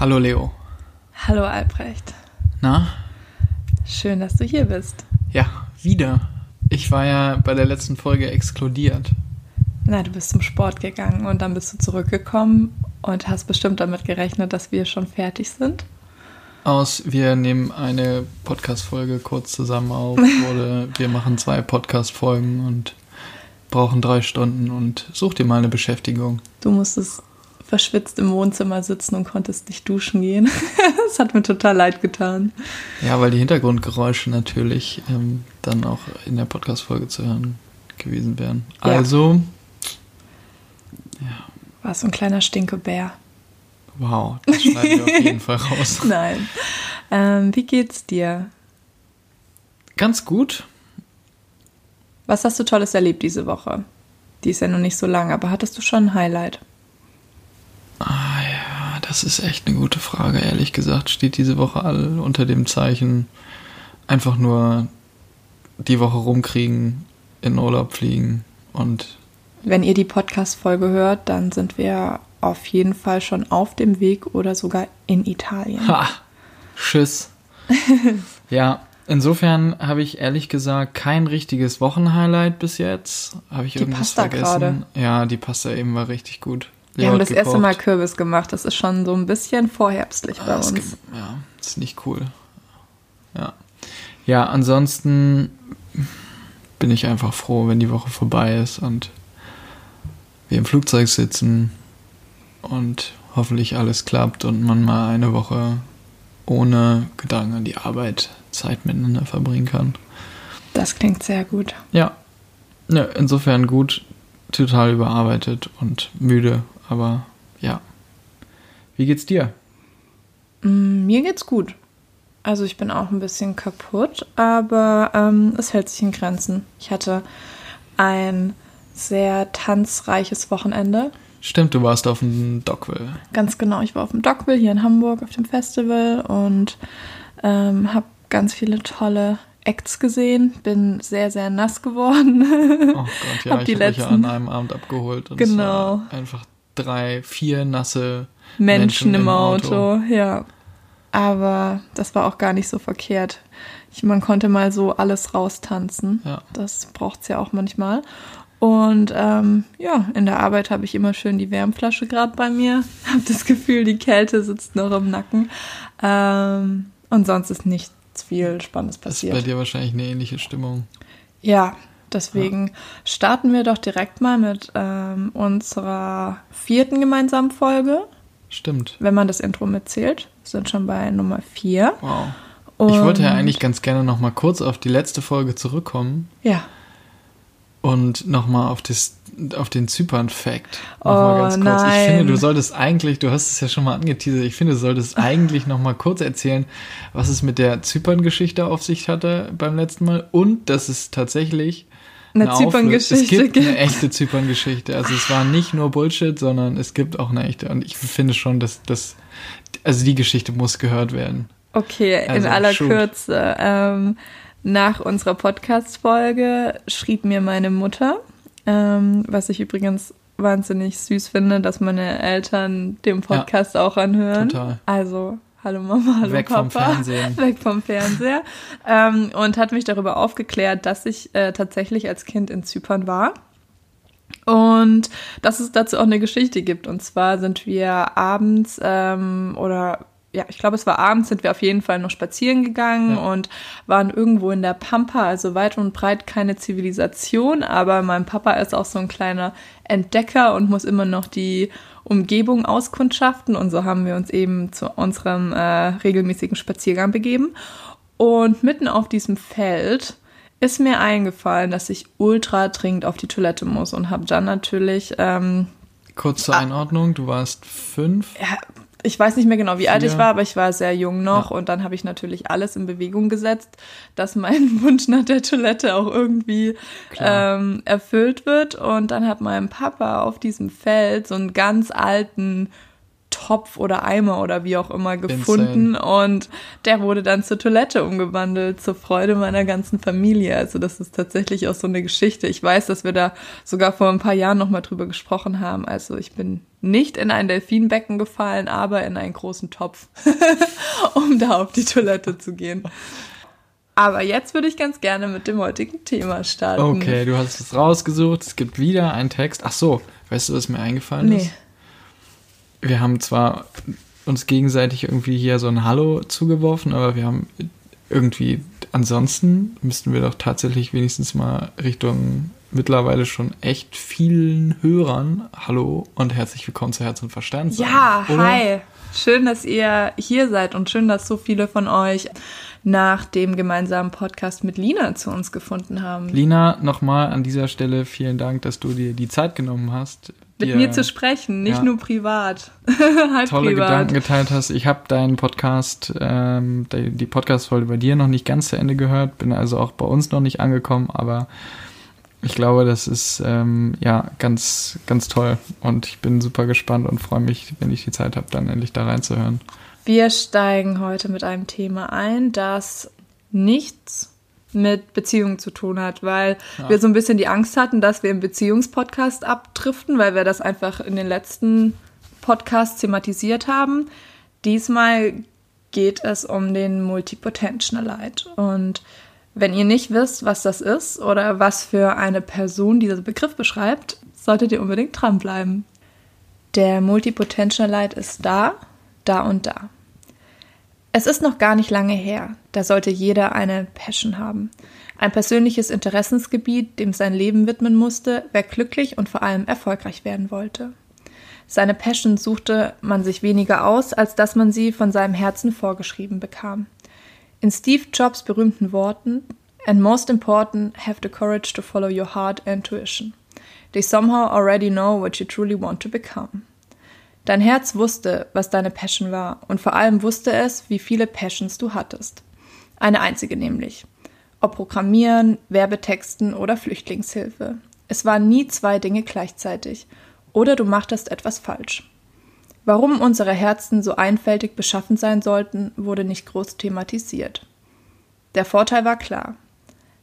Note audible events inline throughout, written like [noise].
Hallo Leo. Hallo Albrecht. Na? Schön, dass du hier bist. Ja, wieder. Ich war ja bei der letzten Folge exkludiert. Na, du bist zum Sport gegangen und dann bist du zurückgekommen und hast bestimmt damit gerechnet, dass wir schon fertig sind. Aus, wir nehmen eine Podcast-Folge kurz zusammen auf [laughs] oder wir machen zwei Podcast-Folgen und brauchen drei Stunden und such dir mal eine Beschäftigung. Du musstest verschwitzt im Wohnzimmer sitzen und konntest nicht duschen gehen. [laughs] das hat mir total leid getan. Ja, weil die Hintergrundgeräusche natürlich ähm, dann auch in der Podcast-Folge zu hören gewesen wären. Ja. Also, War so ein kleiner Stinkebär. wow, das schneiden wir auf jeden Fall [laughs] raus. Nein. Ähm, wie geht's dir? Ganz gut. Was hast du Tolles erlebt diese Woche? Die ist ja noch nicht so lang, aber hattest du schon ein Highlight? Ah ja, das ist echt eine gute Frage. Ehrlich gesagt steht diese Woche all unter dem Zeichen einfach nur die Woche rumkriegen, in Urlaub fliegen und Wenn ihr die Podcast-Folge hört, dann sind wir auf jeden Fall schon auf dem Weg oder sogar in Italien. ha, Schiss. [laughs] ja, insofern habe ich ehrlich gesagt kein richtiges Wochenhighlight bis jetzt. Habe ich Die irgendwas Pasta vergessen? gerade. Ja, die Pasta eben war richtig gut. Wir haben das erste. Mal Kürbis gemacht. Das ist schon so ein bisschen vorherbstlich bei Ah, es uns. gibt- ja, ist nicht cool. Ja. Ja, ansonsten bin ich einfach froh, wenn die Woche vorbei ist und wir im Flugzeug sitzen und hoffentlich alles klappt und man mal eine Woche ohne Gedanken an die Arbeit Zeit miteinander verbringen kann. Das klingt sehr gut. Ja. ja insofern gut, total überarbeitet und müde, aber ja. Wie geht's dir? Mm, Mir geht's gut. Also ich bin auch ein bisschen kaputt, aber ähm, es hält sich in Grenzen. Ich hatte ein sehr tanzreiches Wochenende. Stimmt, du warst auf dem Dockville. Ganz genau, ich war auf dem Dockville hier in Hamburg auf dem Festival und ähm, habe ganz viele tolle Acts gesehen. Bin sehr, sehr nass geworden. Oh Gott, ja, [laughs] Hab ich die habe mich ja letzten- an einem Abend abgeholt. Und Genau. Einfach drei, vier nasse Menschen im Auto. ja. Aber das war auch gar nicht so verkehrt. Ich, man konnte mal so alles raustanzen. Ja. Das braucht's ja auch manchmal. Und ähm, ja, in der Arbeit habe ich immer schön die Wärmflasche gerade bei mir. [laughs] Habe das Gefühl, die Kälte sitzt noch im Nacken. Ähm, und sonst ist nichts viel Spannendes Das ist bei passiert. dir wahrscheinlich eine ähnliche Stimmung. Ja, deswegen starten wir doch direkt mal mit ähm, unserer vierten gemeinsamen Folge Stimmt. wenn man das Intro mitzählt. Wir sind schon bei Nummer 4. Wow. Ich wollte ja eigentlich ganz gerne noch mal kurz auf die letzte Folge zurückkommen Ja. und noch mal auf, das, auf den Zypern-Fact. Noch Oh, ganz kurz. Ich nein. finde, du solltest eigentlich, du hast es ja schon mal angeteasert, ich finde, du solltest eigentlich noch mal kurz erzählen, was es mit der Zypern-Geschichte auf sich hatte beim letzten Mal und dass es tatsächlich Eine Auflö- Zypern-Geschichte Es gibt eine echte Zypern-Geschichte. Also es war nicht nur Bullshit, sondern es gibt auch eine echte. Und ich finde schon, dass das, also die Geschichte muss gehört werden. Okay, Also, in aller shoot. Kürze. Ähm, nach unserer Podcast-Folge schrieb mir meine Mutter, ähm, was ich übrigens wahnsinnig süß finde, dass meine Eltern den Podcast auch anhören. total. Also, hallo Mama, hallo Weg Papa. vom Fernsehen. [laughs] Weg vom Fernseher. ähm, und hat mich darüber aufgeklärt, dass ich äh, tatsächlich als Kind in Zypern war. Und dass es dazu auch eine Geschichte gibt. Und zwar sind wir abends ähm, oder ja, ich glaube, es war abends, sind wir auf jeden Fall noch spazieren gegangen Ja. und waren irgendwo in der Pampa, also weit und breit keine Zivilisation, aber mein Papa ist auch so ein kleiner Entdecker und muss immer noch die Umgebung auskundschaften und so haben wir uns eben zu unserem äh, regelmäßigen Spaziergang begeben. Und mitten auf diesem Feld ist mir eingefallen, dass ich ultra dringend auf die Toilette muss und habe dann natürlich, ähm, Kurz zur Einordnung, du warst fünf. ja, ich weiß nicht mehr genau, wie alt ich war, aber ich war sehr jung noch Ja. und dann habe ich natürlich alles in Bewegung gesetzt, dass mein [laughs] Wunsch nach der Toilette auch irgendwie ähm, erfüllt wird. Und dann hat mein Papa auf diesem Feld so einen ganz alten Topf oder Eimer oder wie auch immer gefunden Insane. und der wurde dann zur Toilette umgewandelt, zur Freude meiner ganzen Familie. Also das ist tatsächlich auch so eine Geschichte. Ich weiß, dass wir da sogar vor ein paar Jahren nochmal drüber gesprochen haben. Also ich bin nicht in ein Delfinbecken gefallen, aber in einen großen Topf, [laughs] um da auf die Toilette zu gehen. Aber jetzt würde ich ganz gerne mit dem heutigen Thema starten. Okay, du hast es rausgesucht. Es gibt wieder einen Text. Ach so, weißt du, was mir eingefallen nee. ist? Wir haben zwar uns gegenseitig irgendwie hier so ein Hallo zugeworfen, aber wir haben irgendwie ansonsten müssten wir doch tatsächlich wenigstens mal Richtung mittlerweile schon echt vielen Hörern Hallo und herzlich willkommen zu Herz und Verstand sagen. Ja, oder? hi. Schön, dass ihr hier seid und schön, dass so viele von euch nach dem gemeinsamen Podcast mit Lina zu uns gefunden haben. Lina, nochmal an dieser Stelle vielen Dank, dass du dir die Zeit genommen hast. Mit mir zu sprechen, nicht ja, nur privat. [laughs] halt tolle privat. Gedanken geteilt hast. Ich habe deinen Podcast, ähm, die Podcast-Folge bei dir noch nicht ganz zu Ende gehört, bin also auch bei uns noch nicht angekommen, aber ich glaube, das ist ähm, ja ganz, ganz toll und ich bin super gespannt und freue mich, wenn ich die Zeit habe, dann endlich da reinzuhören. Wir steigen heute mit einem Thema ein, das nichts mit Beziehungen zu tun hat, weil ja. wir so ein bisschen die Angst hatten, dass wir im Beziehungspodcast abdriften, weil wir das einfach in den letzten Podcasts thematisiert haben. Diesmal geht es um den Multipotentialite und wenn ihr nicht wisst, was das ist oder was für eine Person dieser Begriff beschreibt, solltet ihr unbedingt dranbleiben. Der Multipotentialite ist da, da und da. Es ist noch gar nicht lange her, da sollte jeder eine Passion haben. Ein persönliches Interessensgebiet, dem sein Leben widmen musste, wer glücklich und vor allem erfolgreich werden wollte. Seine Passion suchte man sich weniger aus, als dass man sie von seinem Herzen vorgeschrieben bekam. In Steve Jobs berühmten Worten, And most important, have the courage to follow your heart and intuition. They somehow already know what you truly want to become. Dein Herz wusste, was deine Passion war, und vor allem wusste es, wie viele Passions du hattest. Eine einzige nämlich. Ob Programmieren, Werbetexten oder Flüchtlingshilfe. Es waren nie zwei Dinge gleichzeitig. Oder du machtest etwas falsch. Warum unsere Herzen so einfältig beschaffen sein sollten, wurde nicht groß thematisiert. Der Vorteil war klar.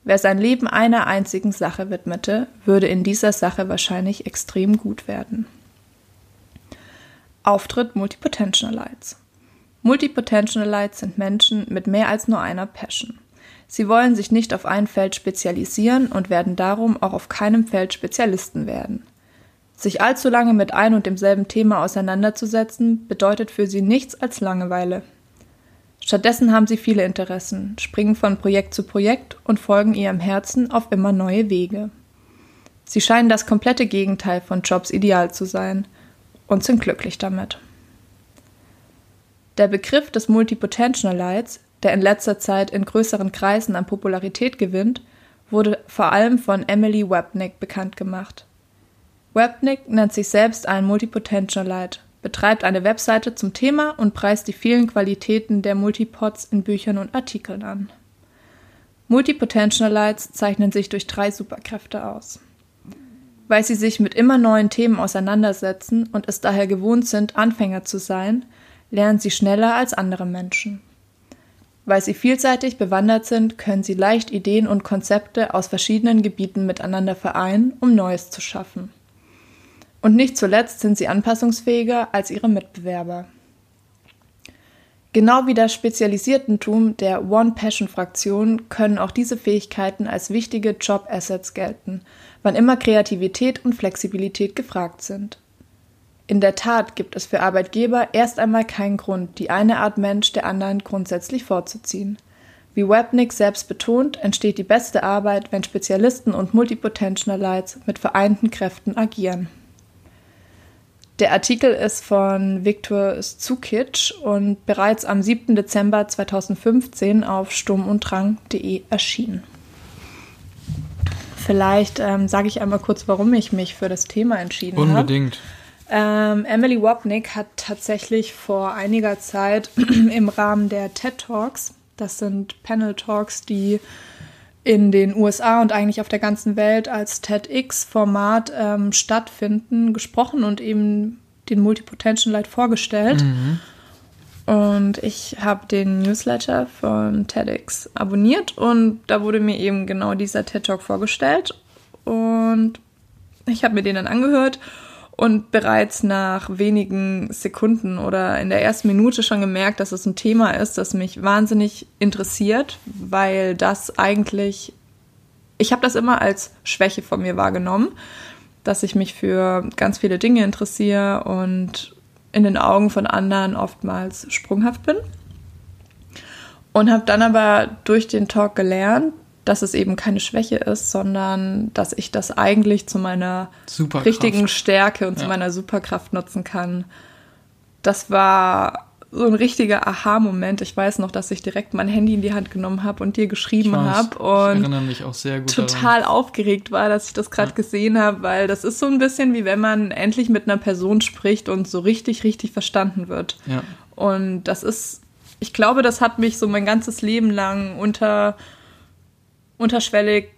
Wer sein Leben einer einzigen Sache widmete, würde in dieser Sache wahrscheinlich extrem gut werden. Auftritt Multipotentialites. Multipotentialites sind Menschen mit mehr als nur einer Passion. Sie wollen sich nicht auf ein Feld spezialisieren und werden darum auch auf keinem Feld Spezialisten werden. Sich allzu lange mit ein und demselben Thema auseinanderzusetzen, bedeutet für sie nichts als Langeweile. Stattdessen haben sie viele Interessen, springen von Projekt zu Projekt und folgen ihrem Herzen auf immer neue Wege. Sie scheinen das komplette Gegenteil von Jobs Ideal zu sein und sind glücklich damit. Der Begriff des Multipotentialites, der in letzter Zeit in größeren Kreisen an Popularität gewinnt, wurde vor allem von Emily Webnick bekannt gemacht. Webnick nennt sich selbst ein Multipotentialite, betreibt eine Webseite zum Thema und preist die vielen Qualitäten der Multipods in Büchern und Artikeln an. Multipotentialites zeichnen sich durch drei Superkräfte aus. Weil sie sich mit immer neuen Themen auseinandersetzen und es daher gewohnt sind, Anfänger zu sein, lernen sie schneller als andere Menschen. Weil sie vielseitig bewandert sind, können sie leicht Ideen und Konzepte aus verschiedenen Gebieten miteinander vereinen, um Neues zu schaffen. Und nicht zuletzt sind sie anpassungsfähiger als ihre Mitbewerber. Genau wie das Spezialisiertentum der One-Passion-Fraktion können auch diese Fähigkeiten als wichtige Job-Assets gelten, wann immer Kreativität und Flexibilität gefragt sind. In der Tat gibt es für Arbeitgeber erst einmal keinen Grund, die eine Art Mensch der anderen grundsätzlich vorzuziehen. Wie Webnick selbst betont, entsteht die beste Arbeit, wenn Spezialisten und Multipotentialites mit vereinten Kräften agieren. Der Artikel ist von Viktor Zukic und bereits am 7. Dezember 2015 auf sturmunddrang.de erschienen. Vielleicht ähm, sage ich einmal kurz, warum ich mich für das Thema entschieden habe. Unbedingt. Ähm, Emily Wapnick hat tatsächlich vor einiger Zeit [clears throat] im Rahmen der TED Talks, das sind Panel Talks, die in den USA und eigentlich auf der ganzen Welt als TEDx-Format ähm, stattfinden, gesprochen und eben den Multipotential Light vorgestellt. Mhm. Und ich habe den Newsletter von TEDx abonniert und da wurde mir eben genau dieser TED Talk vorgestellt. Und ich habe mir den dann angehört und bereits nach wenigen Sekunden oder in der ersten Minute schon gemerkt, dass es ein Thema ist, das mich wahnsinnig interessiert, weil das eigentlich, ich habe das immer als Schwäche von mir wahrgenommen, dass ich mich für ganz viele Dinge interessiere und in den Augen von anderen oftmals sprunghaft bin. Und habe dann aber durch den Talk gelernt, dass es eben keine Schwäche ist, sondern dass ich das eigentlich zu meiner richtigen Stärke und ja. zu meiner Superkraft nutzen kann. Das war so ein richtiger Aha-Moment. Ich weiß noch, dass ich direkt mein Handy in die Hand genommen habe und dir geschrieben habe und total daran. aufgeregt war, dass ich das gerade ja. gesehen habe, weil das ist so ein bisschen wie wenn man endlich mit einer Person spricht und so richtig, richtig verstanden wird. Ja. Und das ist, ich glaube, das hat mich so mein ganzes Leben lang unter unterschwellig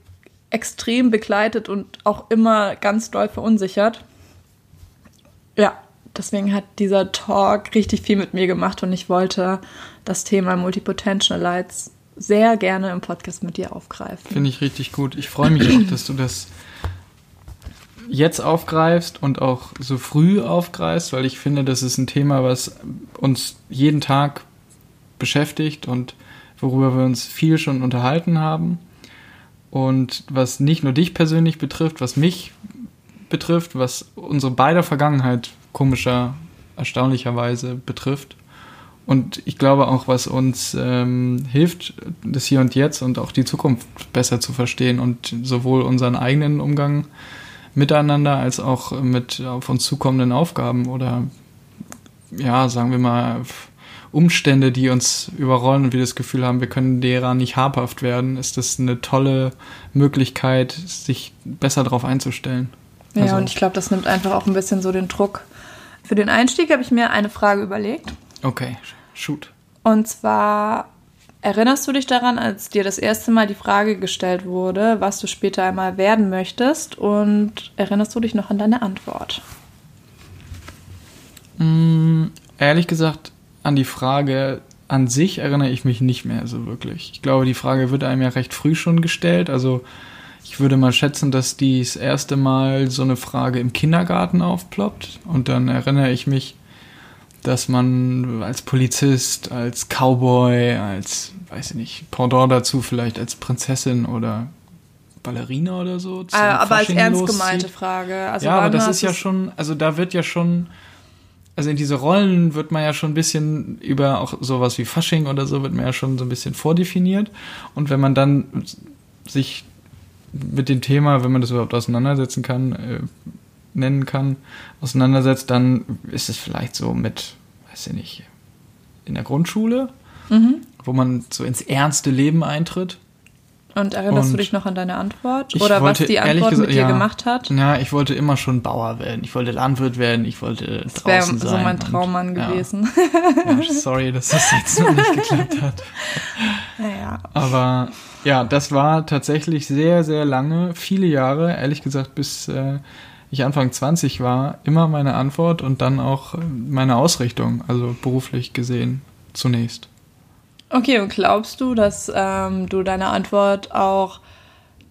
extrem begleitet und auch immer ganz doll verunsichert. Ja, deswegen hat dieser Talk richtig viel mit mir gemacht und ich wollte das Thema Multipotential Lights sehr gerne im Podcast mit dir aufgreifen. Finde ich richtig gut. Ich freue mich auch, dass du das jetzt aufgreifst und auch so früh aufgreifst, weil ich finde, das ist ein Thema, was uns jeden Tag beschäftigt und worüber wir uns viel schon unterhalten haben. Und was nicht nur dich persönlich betrifft, was mich betrifft, was unsere beider Vergangenheit komischer, erstaunlicherweise betrifft. Und ich glaube auch, was uns ähm, hilft, das Hier und Jetzt und auch die Zukunft besser zu verstehen und sowohl unseren eigenen Umgang miteinander als auch mit auf uns zukommenden Aufgaben oder ja, sagen wir mal, Umstände, die uns überrollen und wir das Gefühl haben, wir können derer nicht habhaft werden, ist das eine tolle Möglichkeit, sich besser darauf einzustellen. Ja, also, und ich glaube, das nimmt einfach auch ein bisschen so den Druck. Für den Einstieg habe ich mir eine Frage überlegt. Okay, shoot. Und zwar, erinnerst du dich daran, als dir das erste Mal die Frage gestellt wurde, was du später einmal werden möchtest? Und erinnerst du dich noch an deine Antwort? Mm, ehrlich gesagt, an die Frage an sich erinnere ich mich nicht mehr so wirklich. Ich glaube, die Frage wird einem ja recht früh schon gestellt. Also ich würde mal schätzen, dass die das erste Mal so eine Frage im Kindergarten aufploppt. Und dann erinnere ich mich, dass man als Polizist, als Cowboy, als, weiß ich nicht, Pendant dazu vielleicht als Prinzessin oder Ballerina oder so. Äh, aber als ernst gemeinte Frage. Also ja, aber das ist ja schon, also da wird ja schon also in diese Rollen wird man ja schon ein bisschen über auch sowas wie Fasching oder so wird man ja schon so ein bisschen vordefiniert. Und wenn man dann sich mit dem Thema, wenn man das überhaupt auseinandersetzen kann, äh, nennen kann, auseinandersetzt, dann ist es vielleicht so mit, weiß ich nicht, in der Grundschule, mhm. wo man so ins ernste Leben eintritt. Und erinnerst und du dich noch an deine Antwort? Oder wollte, was die Antwort gesagt, mit dir ja, gemacht hat? Ja, ich wollte immer schon Bauer werden. Ich wollte Landwirt werden. Ich wollte das draußen sein. Das wäre so mein Traummann und, gewesen. Ja. ja. sorry, dass das jetzt noch nicht geklappt hat. [laughs] Naja. Aber ja, das war tatsächlich sehr, sehr lange, viele Jahre, ehrlich gesagt, bis äh, ich Anfang 20 war, immer meine Antwort und dann auch meine Ausrichtung, also beruflich gesehen zunächst. Okay, und glaubst du, dass ähm, du deiner Antwort auch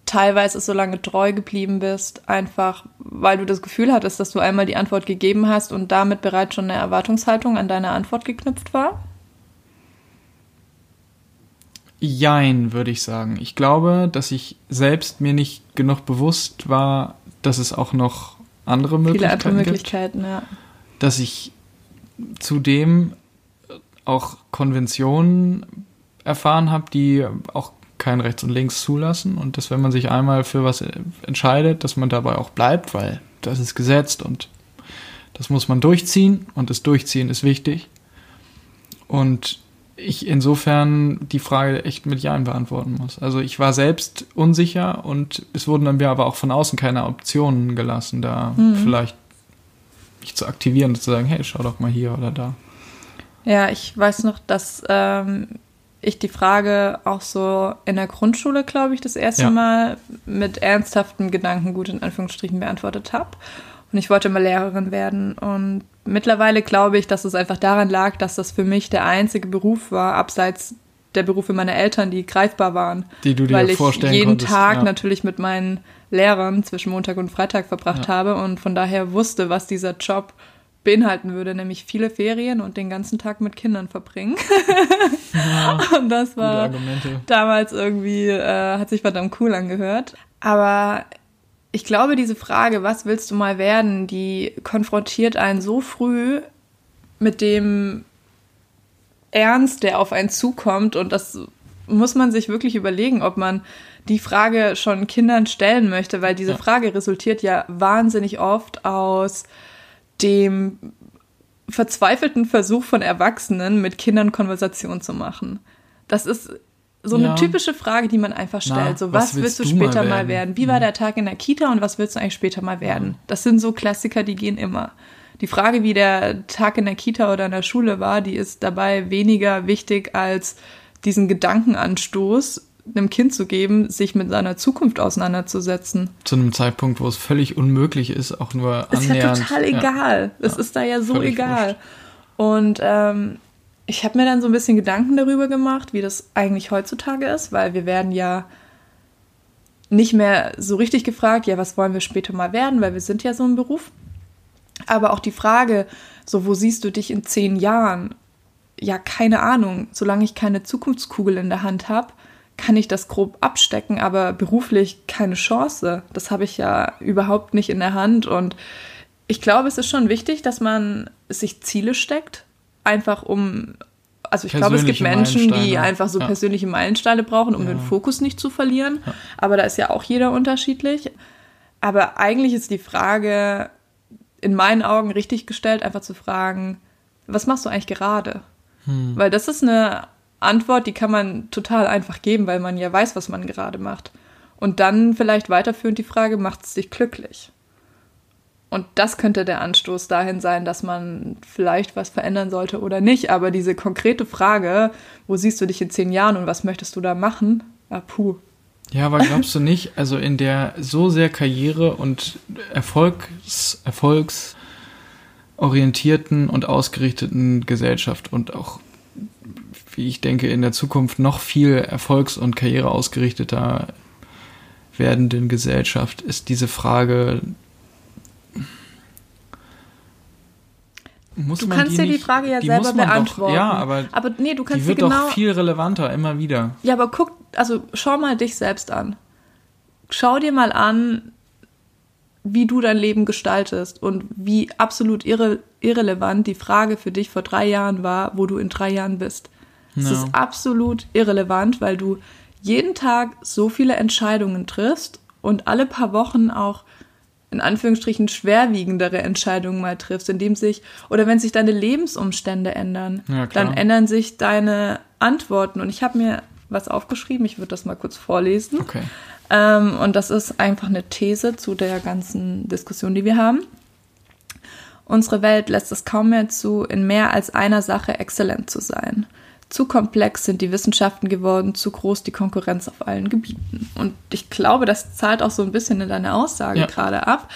teilweise so lange treu geblieben bist, einfach weil du das Gefühl hattest, dass du einmal die Antwort gegeben hast und damit bereits schon eine Erwartungshaltung an deine Antwort geknüpft war? Jein, würde ich sagen. Ich glaube, dass ich selbst mir nicht genug bewusst war, dass es auch noch andere Möglichkeiten, Viele andere Möglichkeiten gibt. Ja. Dass ich zudem auch Konventionen erfahren habe, die auch kein Rechts und Links zulassen und dass wenn man sich einmal für was entscheidet, dass man dabei auch bleibt, weil das ist gesetzt und das muss man durchziehen und das Durchziehen ist wichtig. Und ich insofern die Frage echt mit Ja beantworten muss. Also ich war selbst unsicher und es wurden dann mir aber auch von außen keine Optionen gelassen, da mhm. vielleicht mich zu aktivieren und zu sagen, hey, schau doch mal hier oder da. Ja, ich weiß noch, dass ähm, ich die Frage auch so in der Grundschule, glaube ich, das erste ja. Mal mit ernsthaften Gedanken gut in Anführungsstrichen beantwortet habe. Und ich wollte mal Lehrerin werden. Und Mittlerweile glaube ich, dass es einfach daran lag, dass das für mich der einzige Beruf war, abseits der Berufe meiner Eltern, die greifbar waren. Die du dir weil ich vorstellen jeden konntest, Tag ja. natürlich mit meinen Lehrern zwischen Montag und Freitag verbracht Ja. habe und von daher wusste, was dieser Job beinhalten würde, nämlich viele Ferien und den ganzen Tag mit Kindern verbringen. [laughs] und das war damals irgendwie, äh, hat sich verdammt cool angehört. Aber ich glaube, diese Frage, was willst du mal werden, die konfrontiert einen so früh mit dem Ernst, der auf einen zukommt. Und das muss man sich wirklich überlegen, ob man die Frage schon Kindern stellen möchte, weil diese Ja. Frage resultiert ja wahnsinnig oft aus dem verzweifelten Versuch von Erwachsenen, mit Kindern Konversation zu machen. Das ist so eine Ja. typische Frage, die man einfach Na, stellt. so, was was, willst du willst du mal später mal werden? werden? Wie war der Tag in der Kita und was willst du eigentlich später mal werden? Das sind so Klassiker, die gehen immer. Die Frage, wie der Tag in der Kita oder in der Schule war, die ist dabei weniger wichtig als diesen Gedankenanstoß einem Kind zu geben, sich mit seiner Zukunft auseinanderzusetzen. Zu einem Zeitpunkt, wo es völlig unmöglich ist, auch nur Ist ja annähernd. total egal. Es ist da ja so völlig egal. Und ähm, ich habe mir dann so ein bisschen Gedanken darüber gemacht, wie das eigentlich heutzutage ist, weil wir werden ja nicht mehr so richtig gefragt, ja, was wollen wir später mal werden, weil wir sind ja so ein Beruf. Aber auch die Frage, so, wo siehst du dich in zehn Jahren? Ja, keine Ahnung. Solange ich keine Zukunftskugel in der Hand habe, kann ich das grob abstecken, aber beruflich keine Chance. Das habe ich ja überhaupt nicht in der Hand. Und ich glaube, es ist schon wichtig, dass man sich Ziele steckt, einfach um. Also ich glaube, es gibt Menschen, die einfach so Ja. persönliche Meilensteine brauchen, um Ja. den Fokus nicht zu verlieren. Aber da ist ja auch jeder unterschiedlich. Aber eigentlich ist die Frage in meinen Augen richtig gestellt, einfach zu fragen, was machst du eigentlich gerade? Hm. Weil das ist eine Antwort, die kann man total einfach geben, weil man ja weiß, was man gerade macht. Und dann vielleicht weiterführend die Frage, macht es dich glücklich? Und das könnte der Anstoß dahin sein, dass man vielleicht was verändern sollte oder nicht. Aber diese konkrete Frage, wo siehst du dich in zehn Jahren und was möchtest du da machen? Ah, puh. Ja, aber glaubst du nicht, also in der so sehr Karriere- und Erfolgs, erfolgsorientierten und ausgerichteten Gesellschaft und auch, wie ich denke, in der Zukunft noch viel erfolgs- und karriereausgerichteter werdenden Gesellschaft ist diese Frage. Muss Du man kannst dir die nicht- Frage ja die selber beantworten. Doch, ja, aber aber nee, du kannst die wird genau. doch viel relevanter, immer wieder. Ja, aber guck, also schau mal dich selbst an. Schau dir mal an, wie du dein Leben gestaltest und wie absolut irre, irrelevant die Frage für dich vor drei Jahren war, wo du in drei Jahren bist. Es Ja. ist absolut irrelevant, weil du jeden Tag so viele Entscheidungen triffst und alle paar Wochen auch in Anführungsstrichen schwerwiegendere Entscheidungen mal triffst, indem sich oder wenn sich deine Lebensumstände ändern, Ja, dann ändern sich deine Antworten. Und ich habe mir was aufgeschrieben, ich würde das mal kurz vorlesen. Okay. Ähm, und das ist einfach eine These zu der ganzen Diskussion, die wir haben. Unsere Welt lässt es kaum mehr zu, in mehr als einer Sache exzellent zu sein. Zu komplex sind die Wissenschaften geworden, zu groß die Konkurrenz auf allen Gebieten. Und ich glaube, das zahlt auch so ein bisschen in deine Aussage Ja. gerade ab.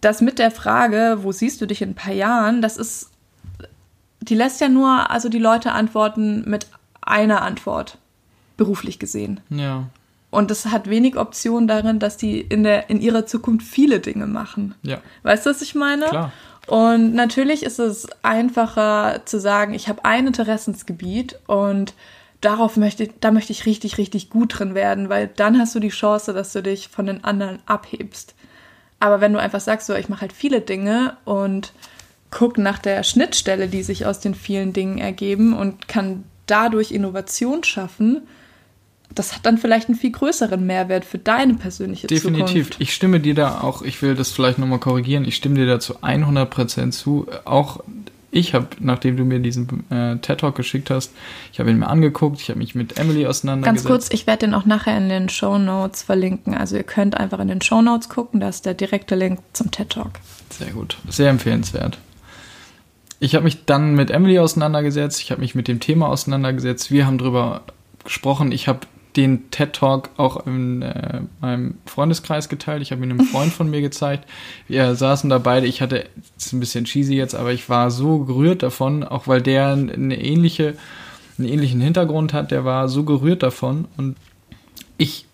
Das mit der Frage, wo siehst du dich in ein paar Jahren, das ist, die lässt ja nur, also die Leute antworten mit einer Antwort, beruflich gesehen. Ja. Und das hat wenig Optionen darin, dass die in, der, in ihrer Zukunft viele Dinge machen. Ja. Weißt du, was ich meine? Klar. Und natürlich ist es einfacher zu sagen, ich habe ein Interessensgebiet und darauf möchte, da möchte ich richtig, richtig gut drin werden, weil dann hast du die Chance, dass du dich von den anderen abhebst. Aber wenn du einfach sagst, so, ich mache halt viele Dinge und guck nach der Schnittstelle, die sich aus den vielen Dingen ergeben und kann dadurch Innovation schaffen, das hat dann vielleicht einen viel größeren Mehrwert für deine persönliche Definitiv. Zukunft. Ich stimme dir da auch, ich will das vielleicht nochmal korrigieren, ich stimme dir da zu 100% zu. Auch ich habe, nachdem du mir diesen äh, TED-Talk geschickt hast, ich habe ihn mir angeguckt, ich habe mich mit Emily Ganz auseinandergesetzt. kurz, ich werde den auch nachher in den Show Notes verlinken. Also ihr könnt einfach in den Show Notes gucken, da ist der direkte Link zum TED Talk. Sehr gut, sehr empfehlenswert. Ich habe mich dann mit Emily auseinandergesetzt, ich habe mich mit dem Thema auseinandergesetzt, wir haben drüber gesprochen, ich habe den TED Talk auch in äh, meinem Freundeskreis geteilt. Ich habe ihn einem [laughs] Freund von mir gezeigt. Wir saßen da beide. Ich hatte, ist ein bisschen cheesy jetzt, aber ich war so gerührt davon, auch weil der eine ähnliche, einen ähnlichen Hintergrund hat. Der war so gerührt davon. Und ich,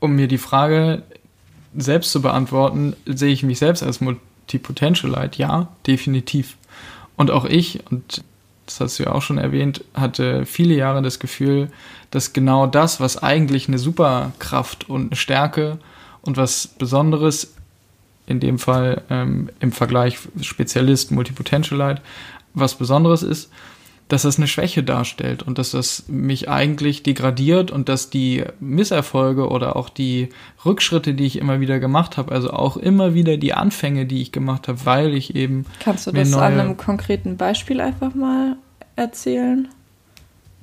um mir die Frage selbst zu beantworten, sehe ich mich selbst als Multipotentialite? Ja, definitiv. Und auch ich, und das hast du ja auch schon erwähnt, hatte viele Jahre das Gefühl, dass genau das, was eigentlich eine Superkraft und eine Stärke und was Besonderes, in dem Fall ähm, im Vergleich Spezialist, Multipotentialite, was Besonderes ist, dass das eine Schwäche darstellt und dass das mich eigentlich degradiert und dass die Misserfolge oder auch die Rückschritte, die ich immer wieder gemacht habe, also auch immer wieder die Anfänge, die ich gemacht habe, weil ich eben. Kannst du das an einem konkreten Beispiel einfach mal erzählen?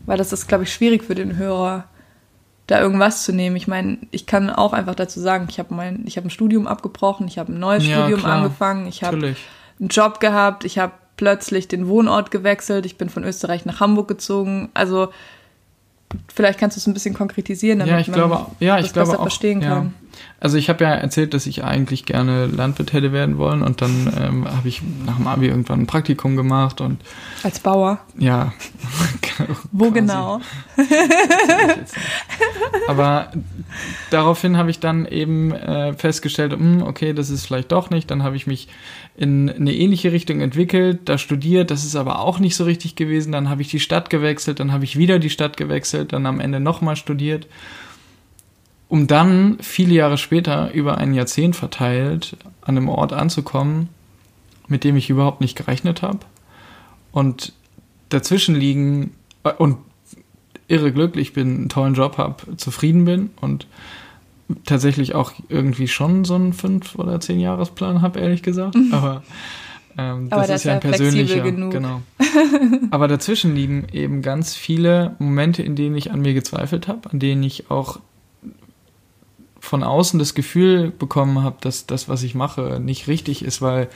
Weil das ist, glaube ich, schwierig für den Hörer, da irgendwas zu nehmen. Ich meine, ich kann auch einfach dazu sagen, ich habe mein, ich habe ein Studium abgebrochen, ich habe ein neues ja, Studium klar. angefangen, ich habe einen Job gehabt, ich habe plötzlich den Wohnort gewechselt. Ich bin von Österreich nach Hamburg gezogen. Also vielleicht kannst du es ein bisschen konkretisieren, damit ja, ich man glaube, ja, ich das glaube besser auch, verstehen ja. kann. Also ich habe ja erzählt, dass ich eigentlich gerne Landwirt hätte werden wollen und dann ähm, habe ich nach dem Abi irgendwann ein Praktikum gemacht und als Bauer. Ja. [laughs] Wo genau? Aber daraufhin habe ich dann eben äh, festgestellt, mh, hm, okay, das ist vielleicht doch nicht. Dann habe ich mich in eine ähnliche Richtung entwickelt, da studiert, das ist aber auch nicht so richtig gewesen. Dann habe ich die Stadt gewechselt, dann habe ich wieder die Stadt gewechselt, dann am Ende nochmal studiert um dann viele Jahre später über ein Jahrzehnt verteilt an einem Ort anzukommen, mit dem ich überhaupt nicht gerechnet habe und dazwischen liegen äh, und irre glücklich bin, einen tollen Job habe, zufrieden bin und tatsächlich auch irgendwie schon so einen fünf oder zehn Jahresplan habe, ehrlich gesagt. Mhm. Aber ähm, das, das ist ja ein persönlicher. Genau. Aber dazwischen liegen eben ganz viele Momente, in denen ich an mir gezweifelt habe, an denen ich auch von außen das Gefühl bekommen habe, dass das, was ich mache, nicht richtig ist, weil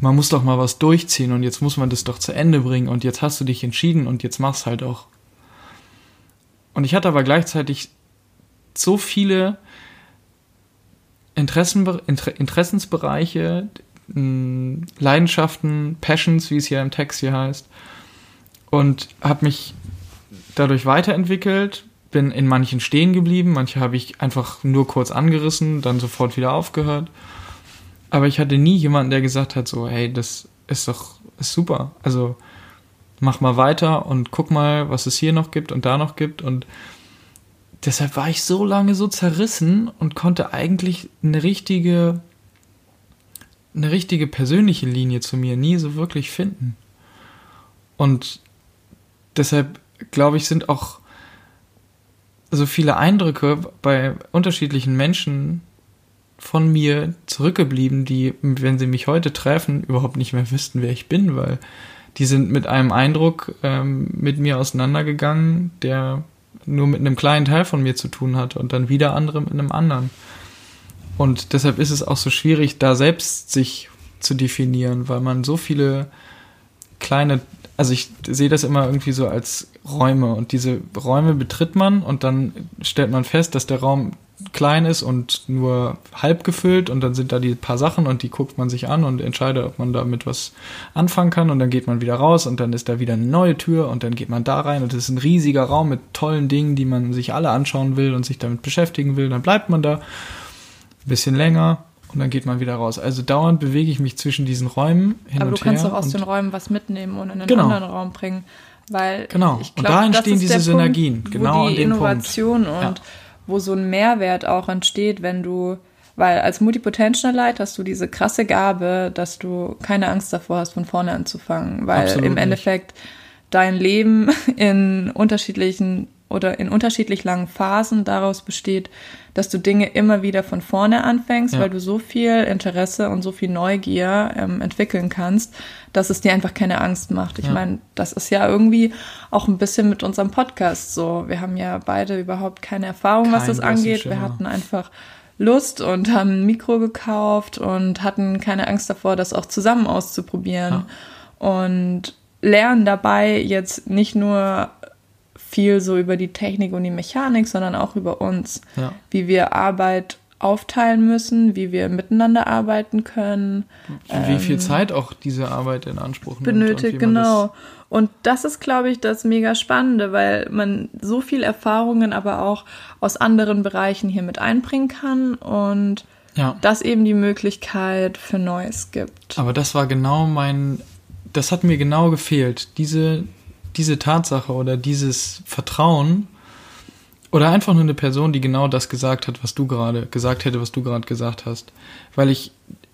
man muss doch mal was durchziehen und jetzt muss man das doch zu Ende bringen und jetzt hast du dich entschieden und jetzt mach's halt auch. Und ich hatte aber gleichzeitig so viele Interessen, Interessensbereiche, Leidenschaften, Passions, wie es hier im Text hier heißt, und habe mich dadurch weiterentwickelt, bin in manchen stehen geblieben, manche habe ich einfach nur kurz angerissen, dann sofort wieder aufgehört. Aber ich hatte nie jemanden, der gesagt hat, so, hey, das ist doch ist super. Also mach mal weiter und guck mal, was es hier noch gibt und da noch gibt. Und deshalb war ich so lange so zerrissen und konnte eigentlich eine richtige, eine richtige persönliche Linie zu mir nie so wirklich finden. Und deshalb glaube ich, sind auch so viele Eindrücke bei unterschiedlichen Menschen von mir zurückgeblieben, die, wenn sie mich heute treffen, überhaupt nicht mehr wüssten, wer ich bin, weil die sind mit einem Eindruck ähm, mit mir auseinandergegangen, der nur mit einem kleinen Teil von mir zu tun hat und dann wieder andere mit einem anderen. Und deshalb ist es auch so schwierig, da selbst sich zu definieren, weil man so viele kleine also ich sehe das immer irgendwie so als Räume und diese Räume betritt man und dann stellt man fest, dass der Raum klein ist und nur halb gefüllt und dann sind da die paar Sachen und die guckt man sich an und entscheidet, ob man damit was anfangen kann und dann geht man wieder raus und dann ist da wieder eine neue Tür und dann geht man da rein und es ist ein riesiger Raum mit tollen Dingen, die man sich alle anschauen will und sich damit beschäftigen will, dann bleibt man da ein bisschen länger und dann geht man wieder raus. Also dauernd bewege ich mich zwischen diesen Räumen hin Aber und du kannst doch aus den Räumen was mitnehmen und in einen genau. anderen Raum bringen. Weil genau. glaub, und da entstehen diese Synergien. Punkt, genau wo die an dem Innovation Punkt. und ja. wo so ein Mehrwert auch entsteht, wenn du, weil als Multipotential-Light hast du diese krasse Gabe, dass du keine Angst davor hast, von vorne anzufangen, weil Absolut im Endeffekt dein Leben [laughs] in unterschiedlichen oder in unterschiedlich langen Phasen daraus besteht, dass du Dinge immer wieder von vorne anfängst, ja. weil du so viel Interesse und so viel Neugier ähm, entwickeln kannst, dass es dir einfach keine Angst macht. Ich ja. meine, das ist ja irgendwie auch ein bisschen mit unserem Podcast so. Wir haben ja beide überhaupt keine Erfahrung, Kein was das angeht. Wir hatten einfach Lust und haben ein Mikro gekauft und hatten keine Angst davor, das auch zusammen auszuprobieren. Ja. Und lernen dabei jetzt nicht nur viel so über die Technik und die Mechanik, sondern auch über uns, Ja. wie wir Arbeit aufteilen müssen, wie wir miteinander arbeiten können. Wie viel Zeit auch diese Arbeit in Anspruch nimmt. Ähm, benötigt, genau. Und das ist, glaube ich, das mega Spannende, weil man so viel Erfahrungen aber auch aus anderen Bereichen hier mit einbringen kann und ja. das eben die Möglichkeit für Neues gibt. Aber das war genau mein, das hat mir genau gefehlt. Diese, diese Tatsache oder dieses Vertrauen oder einfach nur eine Person, die genau das gesagt hat, was du gerade gesagt hätte, was du gerade gesagt hast. Weil ich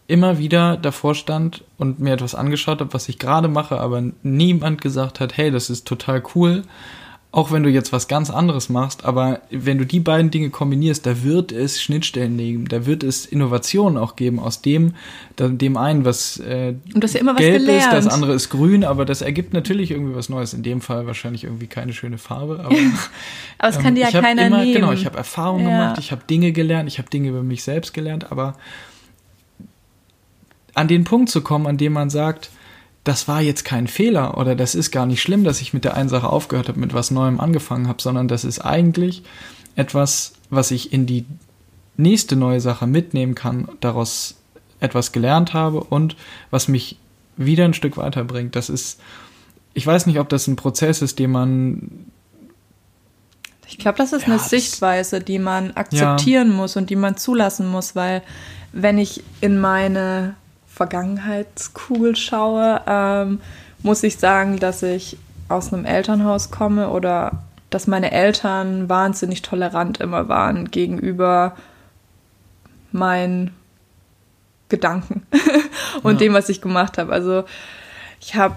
immer wieder davor stand und mir etwas angeschaut habe, was ich gerade mache, aber niemand gesagt hat, hey, das ist total cool. Auch wenn du jetzt was ganz anderes machst, aber wenn du die beiden Dinge kombinierst, da wird es Schnittstellen geben, da wird es Innovationen auch geben aus dem, dem einen, was äh, Und das ist ja immer was gelb ist, gelernt. das andere ist grün, aber das ergibt natürlich irgendwie was Neues. In dem Fall wahrscheinlich irgendwie keine schöne Farbe, aber [laughs] Aber es ähm, kann dir ja keiner immer, nehmen. Genau, ich habe Erfahrungen Ja. gemacht, ich habe Dinge gelernt, ich habe Dinge über mich selbst gelernt, aber an den Punkt zu kommen, an dem man sagt, das war jetzt kein Fehler oder das ist gar nicht schlimm, dass ich mit der einen Sache aufgehört habe, mit was Neuem angefangen habe, sondern das ist eigentlich etwas, was ich in die nächste neue Sache mitnehmen kann, daraus etwas gelernt habe und was mich wieder ein Stück weiterbringt. Das ist, ich weiß nicht, ob das ein Prozess ist, den man Ich glaube, das ist Ja, eine Sichtweise, die man akzeptieren muss und die man zulassen muss, weil wenn ich in meine Vergangenheitskugel schaue, ähm, muss ich sagen, dass ich aus einem Elternhaus komme oder dass meine Eltern wahnsinnig tolerant immer waren gegenüber meinen Gedanken [laughs] und Ja. dem, was ich gemacht habe. Also ich habe,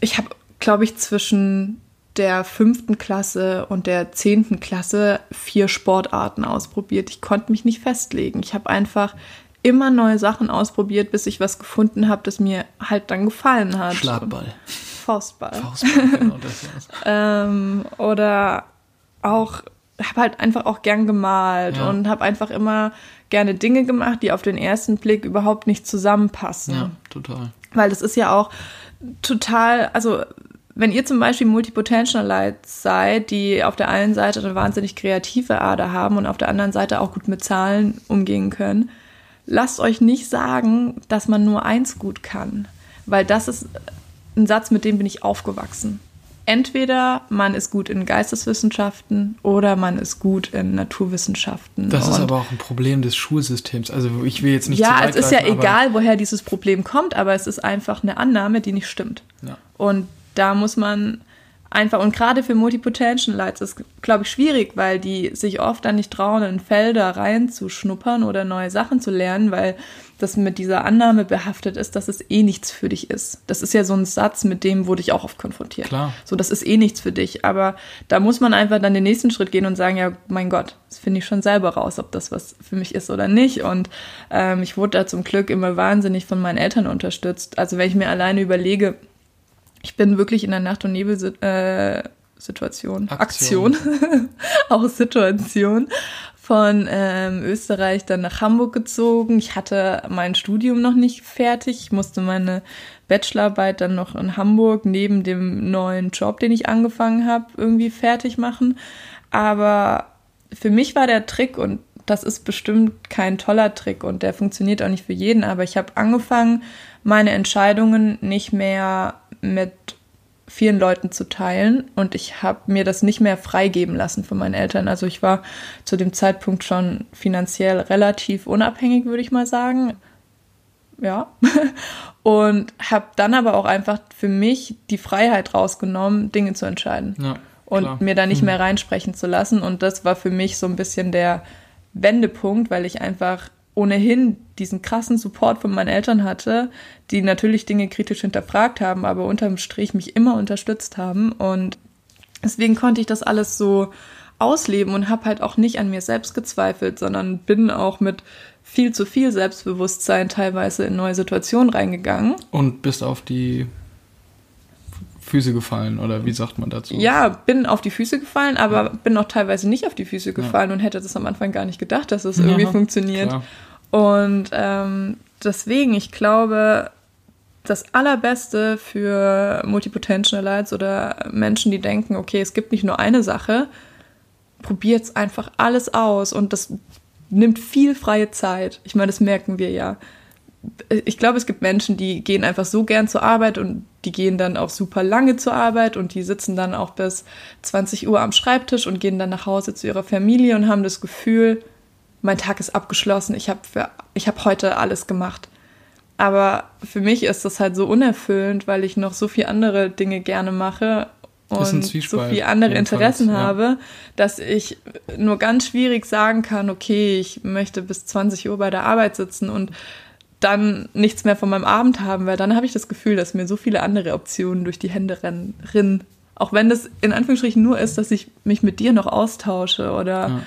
ich habe, glaube ich, zwischen der fünften Klasse und der zehnten Klasse vier Sportarten ausprobiert. Ich konnte mich nicht festlegen. Ich habe einfach immer neue Sachen ausprobiert, bis ich was gefunden habe, das mir halt dann gefallen hat. Schlagball. Faustball. Faustball, [laughs] genau das war's. Ähm, oder auch, habe halt einfach auch gern gemalt Ja. und habe einfach immer gerne Dinge gemacht, die auf den ersten Blick überhaupt nicht zusammenpassen. Ja, total. Weil das ist ja auch total, also wenn ihr zum Beispiel Multipotentialites seid, die auf der einen Seite eine wahnsinnig kreative Ader haben und auf der anderen Seite auch gut mit Zahlen umgehen können, lasst euch nicht sagen, dass man nur eins gut kann. Weil das ist ein Satz, mit dem bin ich aufgewachsen. Entweder man ist gut in Geisteswissenschaften oder man ist gut in Naturwissenschaften. Das ist aber auch ein Problem des Schulsystems. Also ich will jetzt nicht ja, zu weit es ist ja egal, woher dieses Problem kommt, aber es ist einfach eine Annahme, die nicht stimmt. Ja. Und da muss man einfach, und gerade für Multipotentialites ist, glaube ich, schwierig, weil die sich oft dann nicht trauen, in Felder reinzuschnuppern oder neue Sachen zu lernen, weil das mit dieser Annahme behaftet ist, dass es eh nichts für dich ist. Das ist ja so ein Satz, mit dem wurde ich auch oft konfrontiert. Klar. So, das ist eh nichts für dich. Aber da muss man einfach dann den nächsten Schritt gehen und sagen, ja, mein Gott, das finde ich schon selber raus, ob das was für mich ist oder nicht. Und ähm, ich wurde da zum Glück immer wahnsinnig von meinen Eltern unterstützt. Also wenn ich mir alleine überlege, ich bin wirklich in der Nacht- und Nebel-Situation, äh, Aktion. Aktion, [laughs] auch Situation, von ähm, Österreich dann nach Hamburg gezogen. Ich hatte mein Studium noch nicht fertig. Ich musste meine Bachelorarbeit dann noch in Hamburg neben dem neuen Job, den ich angefangen habe, irgendwie fertig machen. Aber für mich war der Trick und das ist bestimmt kein toller Trick und der funktioniert auch nicht für jeden, aber ich habe angefangen, meine Entscheidungen nicht mehr mit vielen Leuten zu teilen und ich habe mir das nicht mehr freigeben lassen von meinen Eltern. Also ich war zu dem Zeitpunkt schon finanziell relativ unabhängig, würde ich mal sagen. Ja. [laughs] Und habe dann aber auch einfach für mich die Freiheit rausgenommen, Dinge zu entscheiden Ja, und mir da nicht mehr reinsprechen zu lassen. Und das war für mich so ein bisschen der Wendepunkt, weil ich einfach ohnehin diesen krassen Support von meinen Eltern hatte, die natürlich Dinge kritisch hinterfragt haben, aber unterm Strich mich immer unterstützt haben. Und deswegen konnte ich das alles so ausleben und habe halt auch nicht an mir selbst gezweifelt, sondern bin auch mit viel zu viel Selbstbewusstsein teilweise in neue Situationen reingegangen. Und bist auf die Füße gefallen, oder wie sagt man dazu? Ja, bin auf die Füße gefallen, aber bin auch teilweise nicht auf die Füße gefallen und hätte das am Anfang gar nicht gedacht, dass es irgendwie Ja, funktioniert. klar. Und ähm, deswegen, ich glaube, das Allerbeste für Multipotentialites oder Menschen, die denken, okay, es gibt nicht nur eine Sache, probiert einfach alles aus und das nimmt viel freie Zeit. Ich meine, das merken wir ja. Ich glaube, es gibt Menschen, die gehen einfach so gern zur Arbeit und die gehen dann auch super lange zur Arbeit und die sitzen dann auch bis 20 Uhr am Schreibtisch und gehen dann nach Hause zu ihrer Familie und haben das Gefühl, mein Tag ist abgeschlossen, ich habe hab heute alles gemacht. Aber für mich ist das halt so unerfüllend, weil ich noch so viele andere Dinge gerne mache und so viele andere Interessen ja. habe, dass ich nur ganz schwierig sagen kann, okay, ich möchte bis 20 Uhr bei der Arbeit sitzen und dann nichts mehr von meinem Abend haben, weil dann habe ich das Gefühl, dass mir so viele andere Optionen durch die Hände rennen. Auch wenn das in Anführungsstrichen nur ist, dass ich mich mit dir noch austausche oder ja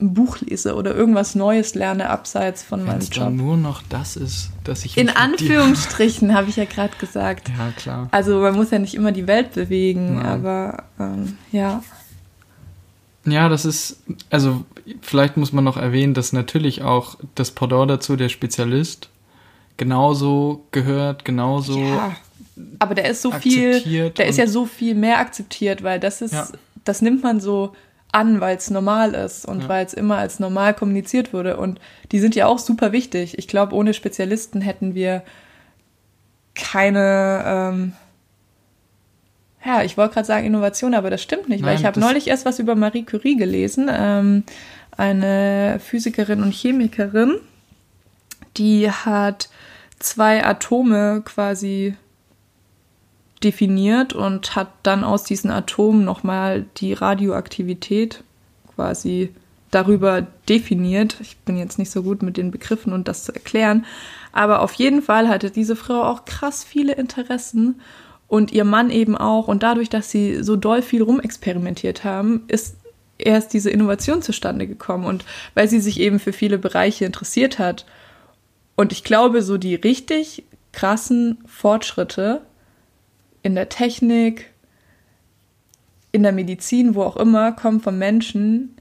ein Buch lese oder irgendwas Neues lerne abseits von Wenn's meinem Job. dann nur noch das ist, dass ich in Anführungsstrichen habe ich ja gerade gesagt. Ja klar. Also man muss ja nicht immer die Welt bewegen, Nein. aber ähm, ja. Ja, das ist also vielleicht muss man noch erwähnen, dass natürlich auch das Pendant dazu der Spezialist genauso gehört, genauso. Ja, aber der ist so viel, der ist ja so viel mehr akzeptiert, weil das ist, ja. das nimmt man so an, weil es normal ist und ja. weil es immer als normal kommuniziert wurde. Und die sind ja auch super wichtig. Ich glaube, ohne Spezialisten hätten wir keine, ähm, ja, ich wollte gerade sagen Innovation, aber das stimmt nicht, Nein, weil ich habe neulich erst was über Marie Curie gelesen, ähm, eine Physikerin und Chemikerin, die hat zwei Atome quasi definiert und hat dann aus diesen Atomen nochmal die Radioaktivität quasi darüber definiert. Ich bin jetzt nicht so gut mit den Begriffen und das zu erklären, aber auf jeden Fall hatte diese Frau auch krass viele Interessen und ihr Mann eben auch und dadurch, dass sie so doll viel rumexperimentiert haben, ist erst diese Innovation zustande gekommen und weil sie sich eben für viele Bereiche interessiert hat. Und ich glaube, so die richtig krassen Fortschritte in der Technik, in der Medizin, wo auch immer, kommen von Menschen,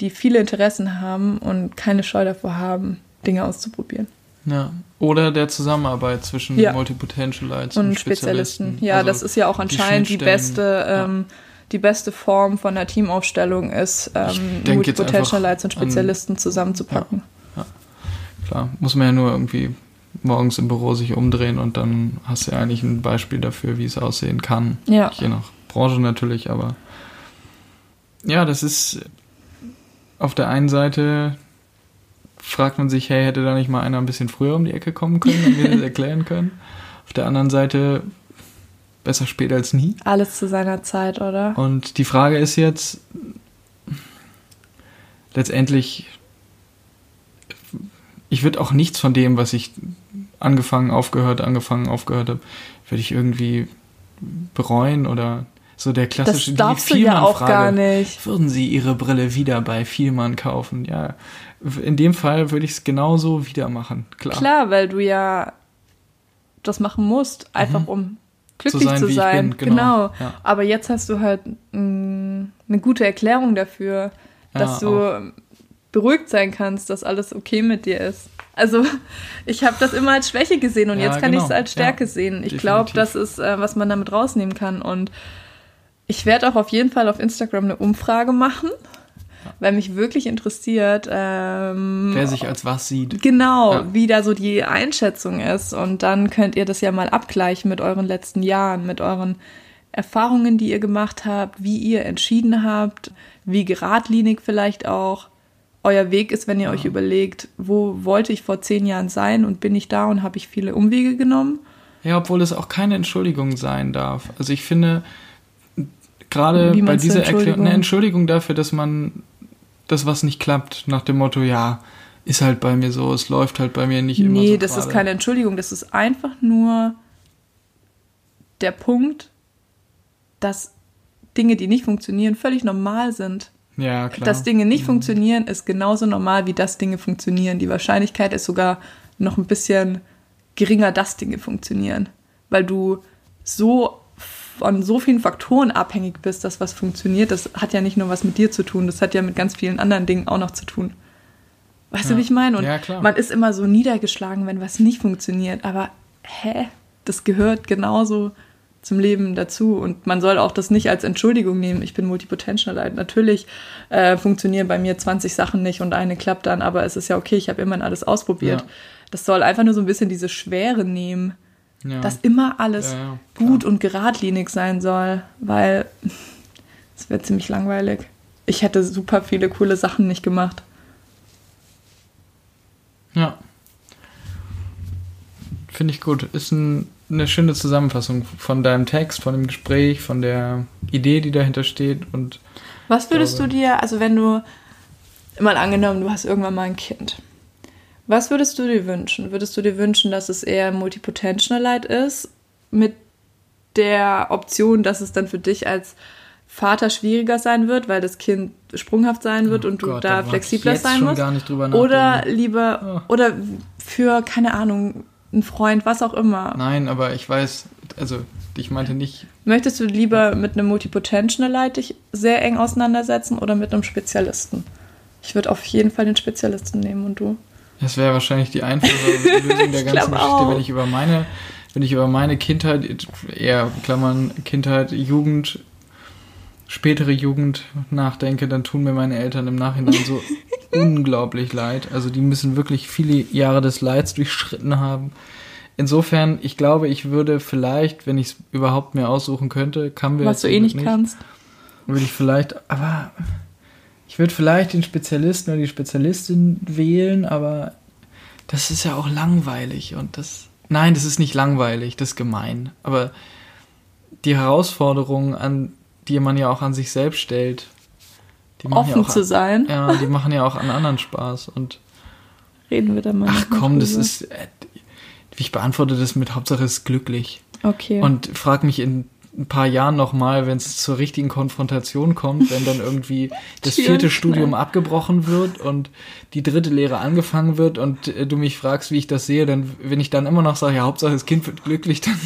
die viele Interessen haben und keine Scheu davor haben, Dinge auszuprobieren. Ja, oder der Zusammenarbeit zwischen ja. Multipotentialites und, und Spezialisten. Spezialisten. Ja, also das ist ja auch anscheinend die, die beste, ähm, ja. die beste Form von einer Teamaufstellung ist, ähm, Multipotentialites und Spezialisten an, zusammenzupacken. Ja, ja, klar, muss man ja nur irgendwie morgens im Büro sich umdrehen und dann hast du ja eigentlich ein Beispiel dafür, wie es aussehen kann. Ja. Je nach Branche natürlich, aber ja, das ist auf der einen Seite fragt man sich, hey, hätte da nicht mal einer ein bisschen früher um die Ecke kommen können und mir das [laughs] erklären können? Auf der anderen Seite besser spät als nie. Alles zu seiner Zeit, oder? Und die Frage ist jetzt letztendlich ich würde auch nichts von dem, was ich angefangen, aufgehört, angefangen, aufgehört habe, würde ich irgendwie bereuen oder so der klassische das darfst die du ja auch gar nicht. Würden Sie Ihre Brille wieder bei Vielmann kaufen? Ja, in dem Fall würde ich es genauso wieder machen, klar. Klar, weil du ja das machen musst, einfach mhm. um glücklich zu sein. Zu sein. Bin, genau. genau. Ja. Aber jetzt hast du halt mh, eine gute Erklärung dafür, dass ja, du auch beruhigt sein kannst, dass alles okay mit dir ist. Also ich habe das immer als Schwäche gesehen und ja, jetzt kann genau. ich es als Stärke ja, sehen. Ich glaube, das ist, äh, was man damit rausnehmen kann. Und ich werde auch auf jeden Fall auf Instagram eine Umfrage machen, weil mich wirklich interessiert. Ähm, Wer sich als was sieht. Genau, ja. wie da so die Einschätzung ist. Und dann könnt ihr das ja mal abgleichen mit euren letzten Jahren, mit euren Erfahrungen, die ihr gemacht habt, wie ihr entschieden habt, wie geradlinig vielleicht auch euer Weg ist, wenn ihr euch überlegt, wo wollte ich vor zehn Jahren sein und bin ich da und habe ich viele Umwege genommen. Ja, obwohl es auch keine Entschuldigung sein darf. Also ich finde, gerade bei dieser Erklärung, eine Entschuldigung dafür, dass man das, was nicht klappt, nach dem Motto, ja, ist halt bei mir so, es läuft halt bei mir nicht immer nee, so. Nee, das grade. ist keine Entschuldigung, das ist einfach nur der Punkt, dass Dinge, die nicht funktionieren, völlig normal sind. Ja, klar. Dass Dinge nicht mhm. funktionieren, ist genauso normal, wie dass Dinge funktionieren. Die Wahrscheinlichkeit ist sogar noch ein bisschen geringer, dass Dinge funktionieren. Weil du so von so vielen Faktoren abhängig bist, dass was funktioniert. Das hat ja nicht nur was mit dir zu tun, das hat ja mit ganz vielen anderen Dingen auch noch zu tun. Weißt ja. du, wie ich meine? Und ja, man ist immer so niedergeschlagen, wenn was nicht funktioniert. Aber hä? das gehört genauso zum Leben dazu. Und man soll auch das nicht als Entschuldigung nehmen, ich bin Multipotential. Natürlich äh, funktionieren bei mir 20 Sachen nicht und eine klappt dann, aber es ist ja okay, ich habe immer alles ausprobiert. Ja. Das soll einfach nur so ein bisschen diese Schwere nehmen, Ja. dass immer alles Ja, gut und geradlinig sein soll, weil [laughs] es wird ziemlich langweilig. Ich hätte super viele coole Sachen nicht gemacht. Ja. Finde ich gut. Ist ein, eine schöne Zusammenfassung von deinem Text, von dem Gespräch, von der Idee, die dahinter steht. Und Was würdest glaube- du dir, also wenn du, mal angenommen, du hast irgendwann mal ein Kind, was würdest du dir wünschen? Würdest du dir wünschen, dass es eher Multipotentialite ist, mit der Option, dass es dann für dich als Vater schwieriger sein wird, weil das Kind sprunghaft sein wird Oh und du Gott, da flexibler sein schon musst? gar nicht drüber Oder lieber, Oh. oder für, keine Ahnung, einen Freund, was auch immer. Nein, aber ich weiß, also ich meinte nicht, Möchtest du lieber mit einem Multipotentialite dich sehr eng auseinandersetzen oder mit einem Spezialisten? Ich würde auf jeden Fall den Spezialisten nehmen und du. das wäre wahrscheinlich die einfache [laughs] Lösung der ganzen Geschichte, auch. wenn ich über meine, wenn ich über meine Kindheit, eher Klammern, Kindheit, Jugend, spätere Jugend nachdenke, dann tun mir meine Eltern im Nachhinein so [laughs] unglaublich leid. Also die müssen wirklich viele Jahre des Leids durchschritten haben. Insofern, ich glaube, ich würde vielleicht, wenn ich es überhaupt mir aussuchen könnte, kann wir Was du eh nicht nicht, kannst. würde ich vielleicht, aber ich würde vielleicht den Spezialisten oder die Spezialistin wählen, aber das ist ja auch langweilig und das, nein, das ist nicht langweilig, das ist gemein, aber die Herausforderungen, an die man ja auch an sich selbst stellt, Offen ja auch, zu sein. ja, die machen ja auch an anderen Spaß und Reden wir da mal. ach komm, das ist, äh, ich beantworte das mit Hauptsache ist glücklich. Okay. Und frag mich in ein paar Jahren nochmal, wenn es zur richtigen Konfrontation kommt, wenn dann irgendwie [laughs] das vierte. Studium abgebrochen wird und die dritte Lehre angefangen wird und äh, du mich fragst, wie ich das sehe, dann, wenn ich dann immer noch sage, ja, Hauptsache das Kind wird glücklich, dann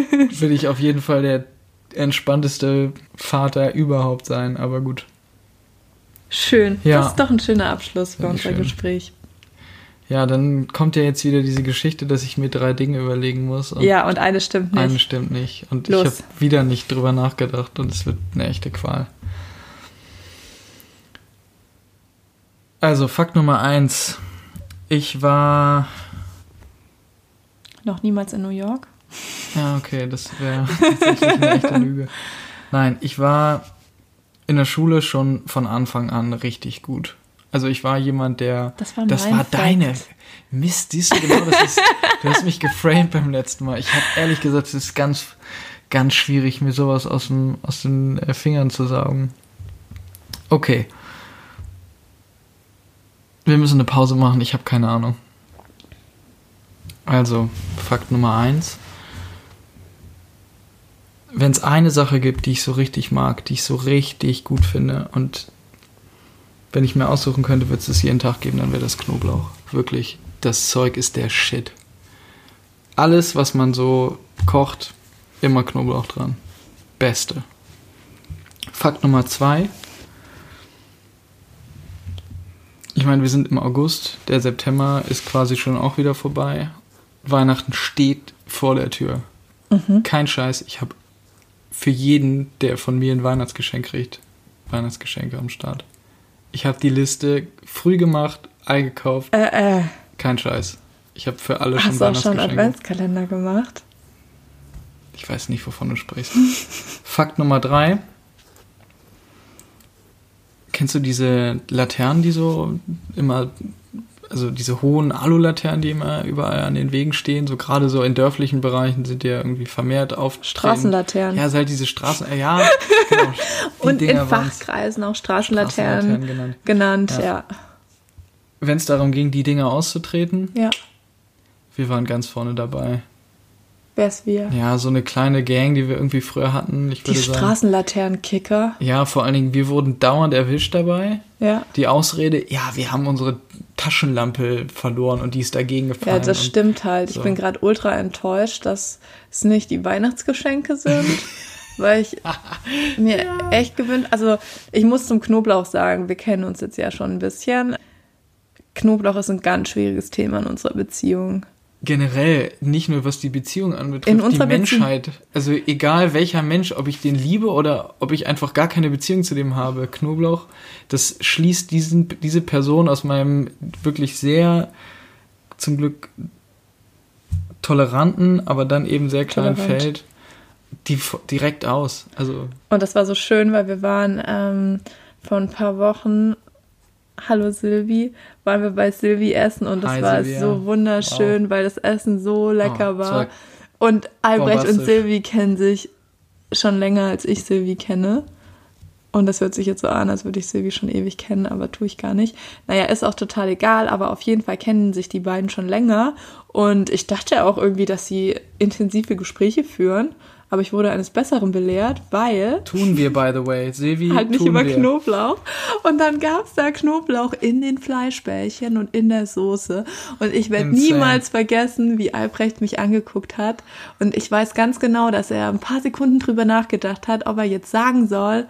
[laughs] will ich auf jeden Fall der entspannteste Vater überhaupt sein, aber gut. schön. Ja. Das ist doch ein schöner Abschluss für unser schön. Gespräch. Ja, dann kommt ja jetzt wieder diese Geschichte, dass ich mir drei Dinge überlegen muss. Und Ja, und eine stimmt nicht. Eine stimmt nicht. Und Los. ich habe wieder nicht drüber nachgedacht und es wird eine echte Qual. Also, Fakt Nummer eins. Ich war. Noch niemals in New York. Ja, okay, das wäre tatsächlich eine echte Lüge. Nein, ich war in der Schule schon von Anfang an richtig gut. Also ich war jemand, der. Das war Das war deine. Mist, siehst du genau, das ist. Du hast mich geframed beim letzten Mal. Ich habe ehrlich gesagt, es ist ganz, ganz schwierig, mir sowas aus, dem, aus den äh, Fingern zu saugen. Okay. Wir müssen eine Pause machen, ich habe keine Ahnung. Also, Fakt Nummer eins. Wenn es eine Sache gibt, die ich so richtig mag, die ich so richtig gut finde und wenn ich mir aussuchen könnte, würde es das jeden Tag geben, dann wäre das Knoblauch. Wirklich, das Zeug ist der Shit. Alles, was man so kocht, immer Knoblauch dran. Beste. Fakt Nummer zwei. Ich meine, wir sind im August, der September ist quasi schon auch wieder vorbei. Weihnachten steht vor der Tür. Kein Scheiß, ich habe für jeden, der von mir ein Weihnachtsgeschenk kriegt, Weihnachtsgeschenke am Start. Ich habe die Liste früh gemacht, eingekauft, Äh, äh. kein Scheiß. Ich habe für alle schon Hast du auch schon Weihnachtsgeschenke. Adventskalender gemacht? Ich weiß nicht, wovon du sprichst. [laughs] Fakt Nummer drei. Kennst du diese Laternen, die so immer, also diese hohen Alulaternen, die immer überall an den Wegen stehen, so gerade so in dörflichen Bereichen sind die ja irgendwie vermehrt auf Straßenlaternen. Ja, halt diese Straßen, äh, ja, [laughs] genau. Die Und in Dinger waren's. Fachkreisen auch Straßenlaternen Straßenlaternen genannt. genannt, Ja. ja. Wenn es darum ging, die Dinger auszutreten, Ja, wir waren ganz vorne dabei. wär's wir. Ja, so eine kleine Gang, die wir irgendwie früher hatten. Ich Die würde sagen. Straßenlaternenkicker. Ja, vor allen Dingen, wir wurden dauernd erwischt dabei. Ja. Die Ausrede, ja, wir haben unsere Taschenlampe verloren und die ist dagegen gefallen. Ja, das stimmt halt. Ich so. bin gerade ultra enttäuscht, dass es nicht die Weihnachtsgeschenke sind, [laughs] weil ich mir echt gewünscht, also ich muss zum Knoblauch sagen, wir kennen uns jetzt ja schon ein bisschen. Knoblauch ist ein ganz schwieriges Thema in unserer Beziehung. Generell, nicht nur was die Beziehung In anbetrifft, die unserer Beziehung- Menschheit. Also egal welcher Mensch, ob ich den liebe oder ob ich einfach gar keine Beziehung zu dem habe, Knoblauch, das schließt diesen, diese Person aus meinem wirklich sehr, zum Glück toleranten, aber dann eben sehr kleinen Tolerant. Feld die, direkt aus. Also Und das war so schön, weil wir waren ähm, vor ein paar Wochen, hallo Silvi, waren wir bei Silvi essen und das Hi, war Silvia. so wunderschön, weil das Essen so lecker Oh, war. Und Albrecht und. Silvi kennen sich schon länger, als ich Silvi kenne. Und das hört sich jetzt so an, als würde ich Silvi schon ewig kennen, aber tue ich gar nicht. Naja, ist auch total egal, aber auf jeden Fall kennen sich die beiden schon länger. Und ich dachte auch irgendwie, dass sie intensive Gespräche führen. Aber ich wurde eines Besseren belehrt, weil tun wir, by the way. Silvi, halt nicht über wir. Knoblauch. Und dann gab es da Knoblauch in den Fleischbällchen und in der Soße. Und ich werde niemals vergessen, wie Albrecht mich angeguckt hat. Und ich weiß ganz genau, dass er ein paar Sekunden drüber nachgedacht hat, ob er jetzt sagen soll,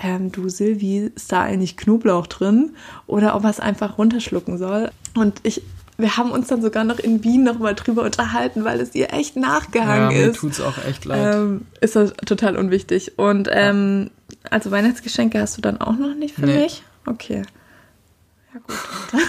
ähm, du Silvi, ist da eigentlich Knoblauch drin? Oder ob er es einfach runterschlucken soll. Und ich, wir haben uns dann sogar noch in Wien nochmal drüber unterhalten, weil es ihr echt Ja, nachgehangen mir ist. tut's auch echt leid. Ähm, ist das total unwichtig. Und ähm, also Weihnachtsgeschenke hast du dann auch noch nicht für Nee. mich? Okay. Ja gut. [laughs]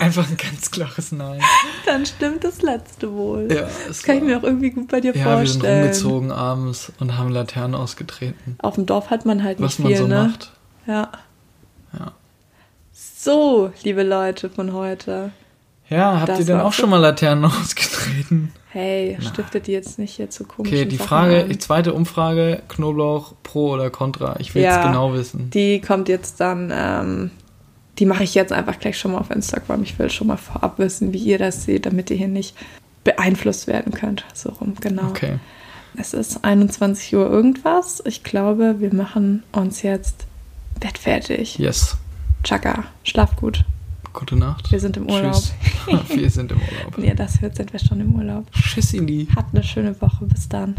Einfach ein ganz klares Nein. Dann stimmt das letzte wohl. Ja, Das kann ich mir auch irgendwie gut bei dir Ja, wir sind vorstellen. rumgezogen abends und haben Laternen ausgetreten. Auf dem Dorf hat man halt nicht Was man viel, so ne? macht. Ja. Ja. So, liebe Leute von heute. Ja, habt Das ihr denn auch schon mal Laternen [laughs] ausgetreten? Hey, stiftet die jetzt nicht hier zu komischen Okay, die Sachen Frage, an. die zweite Umfrage, Knoblauch pro oder contra. Ich will es Ja. genau wissen. Die kommt jetzt dann, ähm, die mache ich jetzt einfach gleich schon mal auf Instagram. Ich will schon mal vorab wissen, wie ihr das seht, damit ihr hier nicht beeinflusst werden könnt. So rum, genau. Okay. Es ist 21 Uhr irgendwas. Ich glaube, wir machen uns jetzt bettfertig. Yes. Chaka, schlaf gut. Gute Nacht. Wir sind im Urlaub. Tschüss. [laughs] wir sind im Urlaub. Wenn ihr das hört, sind wir schon im Urlaub. Tschüssili. Habt eine schöne Woche. Bis dann.